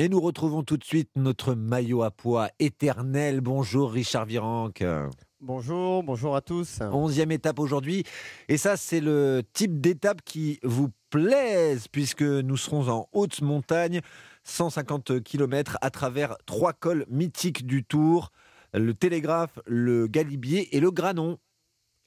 Et nous retrouvons tout de suite notre maillot à poids éternel. Bonjour Richard Virenque. Bonjour, bonjour à tous. Onzième étape aujourd'hui. Et ça, c'est le type d'étape qui vous plaise, puisque nous serons en haute montagne, 150 km à travers trois cols mythiques du Tour, le Télégraphe, le Galibier et le Granon.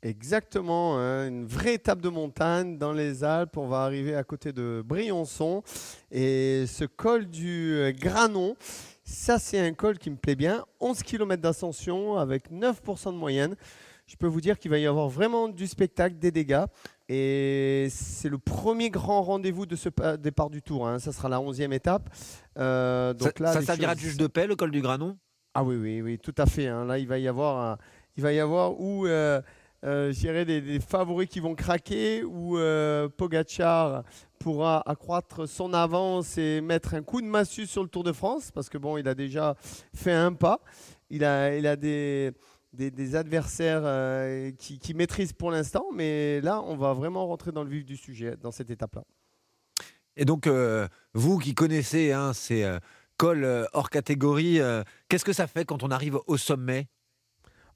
Exactement, hein, une vraie étape de montagne dans les Alpes. On va arriver à côté de Briançon. Et ce col du euh, Granon, ça c'est un col qui me plaît bien. 11 km d'ascension avec 9% de moyenne. Je peux vous dire qu'il va y avoir vraiment du spectacle, des dégâts. Et c'est le premier grand rendez-vous de ce départ du tour. Hein. Ça sera la 11e étape. Euh, donc ça, là, ça servira de juge de paix, le col du Granon? Ah oui, oui, oui, tout à fait. Hein. Là, il va y avoir, il va y avoir où euh, euh, je des, favoris qui vont craquer ou euh, Pogachar pourra accroître son avance et mettre un coup de massue sur le Tour de France parce que bon, il a déjà fait un pas. Il a, il a des, des, adversaires euh, qui, maîtrisent pour l'instant, mais là, on va vraiment rentrer dans le vif du sujet dans cette étape-là. Et donc, vous qui connaissez hein, ces cols hors catégorie, qu'est-ce que ça fait quand on arrive au sommet?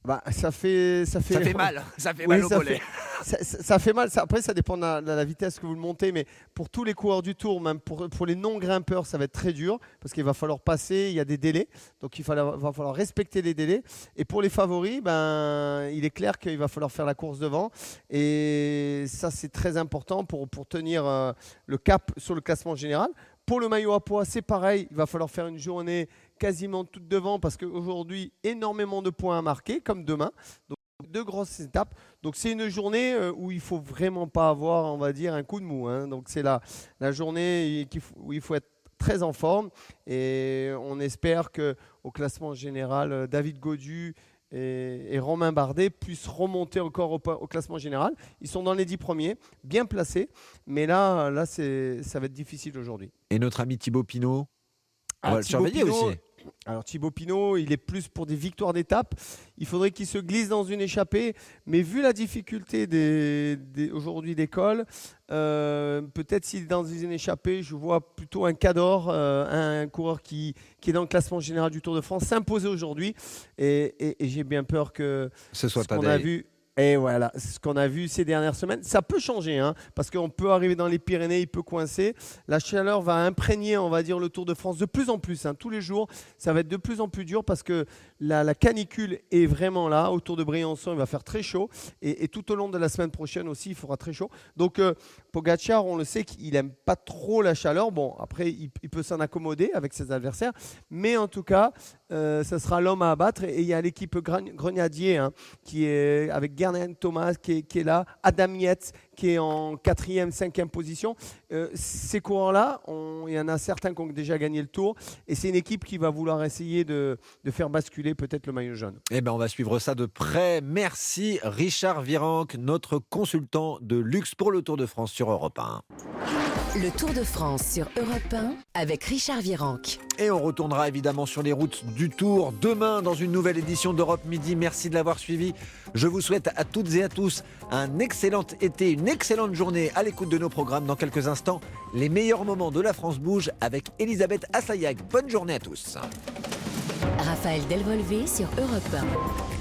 Bah, ça fait, ça fait, ça fait mal, ça fait mal au mollet. Ça, fait mal. après, ça dépend de la, vitesse que vous le montez, mais pour tous les coureurs du Tour, même pour, pour les non grimpeurs, ça va être très dur parce qu'il va falloir passer. Il y a des délais, donc il va, va falloir respecter les délais. Et pour les favoris, ben, il est clair qu'il va falloir faire la course devant, et ça c'est très important pour pour tenir euh, le cap sur le classement général. Pour le maillot à poids, c'est pareil. Il va falloir faire une journée quasiment toute devant parce qu'aujourd'hui, énormément de points à marquer, comme demain. Donc, deux grosses étapes. Donc, c'est une journée euh, où il faut vraiment pas avoir, on va dire, un coup de mou. Hein. Donc, c'est la, la journée où il faut être très en forme. Et on espère qu'au classement général, euh, David Godu et, Romain Bardet puissent remonter encore au, classement général. Ils sont dans les dix premiers, bien placés, mais là, là ça va être difficile aujourd'hui. Et notre ami Thibaut Pinot on va le surveiller aussi. Alors Thibaut Pinot, il est plus pour des victoires d'étape. Il faudrait qu'il se glisse dans une échappée. Mais vu la difficulté des, aujourd'hui d'école, euh, peut-être s'il est dans une échappée, je vois plutôt un Cador, euh, un, coureur qui, qui, est dans le classement général du Tour de France, s'imposer aujourd'hui. Et, j'ai bien peur que ce soit ce qu'on a vu et voilà, ce qu'on a vu ces dernières semaines, ça peut changer, hein, parce qu'on peut arriver dans les Pyrénées, il peut coincer. La chaleur va imprégner, on va dire, le Tour de France de plus en plus. Hein, tous les jours, ça va être de plus en plus dur parce que la, canicule est vraiment là. Autour de Briançon, il va faire très chaud. Et, tout au long de la semaine prochaine aussi, il fera très chaud. Donc, euh, Pogacar, on le sait qu'il n'aime pas trop la chaleur. Bon, après, il, peut s'en accommoder avec ses adversaires. Mais en tout cas, euh, ce sera l'homme à abattre. Et il y a l'équipe Grenadier hein, qui est avec Thomas qui est, là, Adam Yates qui est en quatrième, cinquième position. Euh, ces coureurs-là, il y en a certains qui ont déjà gagné le tour et c'est une équipe qui va vouloir essayer de, faire basculer peut-être le maillot jaune. Eh ben, on va suivre ça de près. Merci Richard Virenque, notre consultant de luxe pour le Tour de France sur Europe 1. Le Tour de France sur Europe 1 avec Richard Virenque. Et on retournera évidemment sur les routes du Tour demain dans une nouvelle édition d'Europe Midi. Merci de l'avoir suivi. Je vous souhaite à toutes et à tous un excellent été, une excellente journée à l'écoute de nos programmes. Dans quelques instants, les meilleurs moments de la France bouge avec Elisabeth Assayag. Bonne journée à tous. Raphaël Delvolvé sur Europe 1.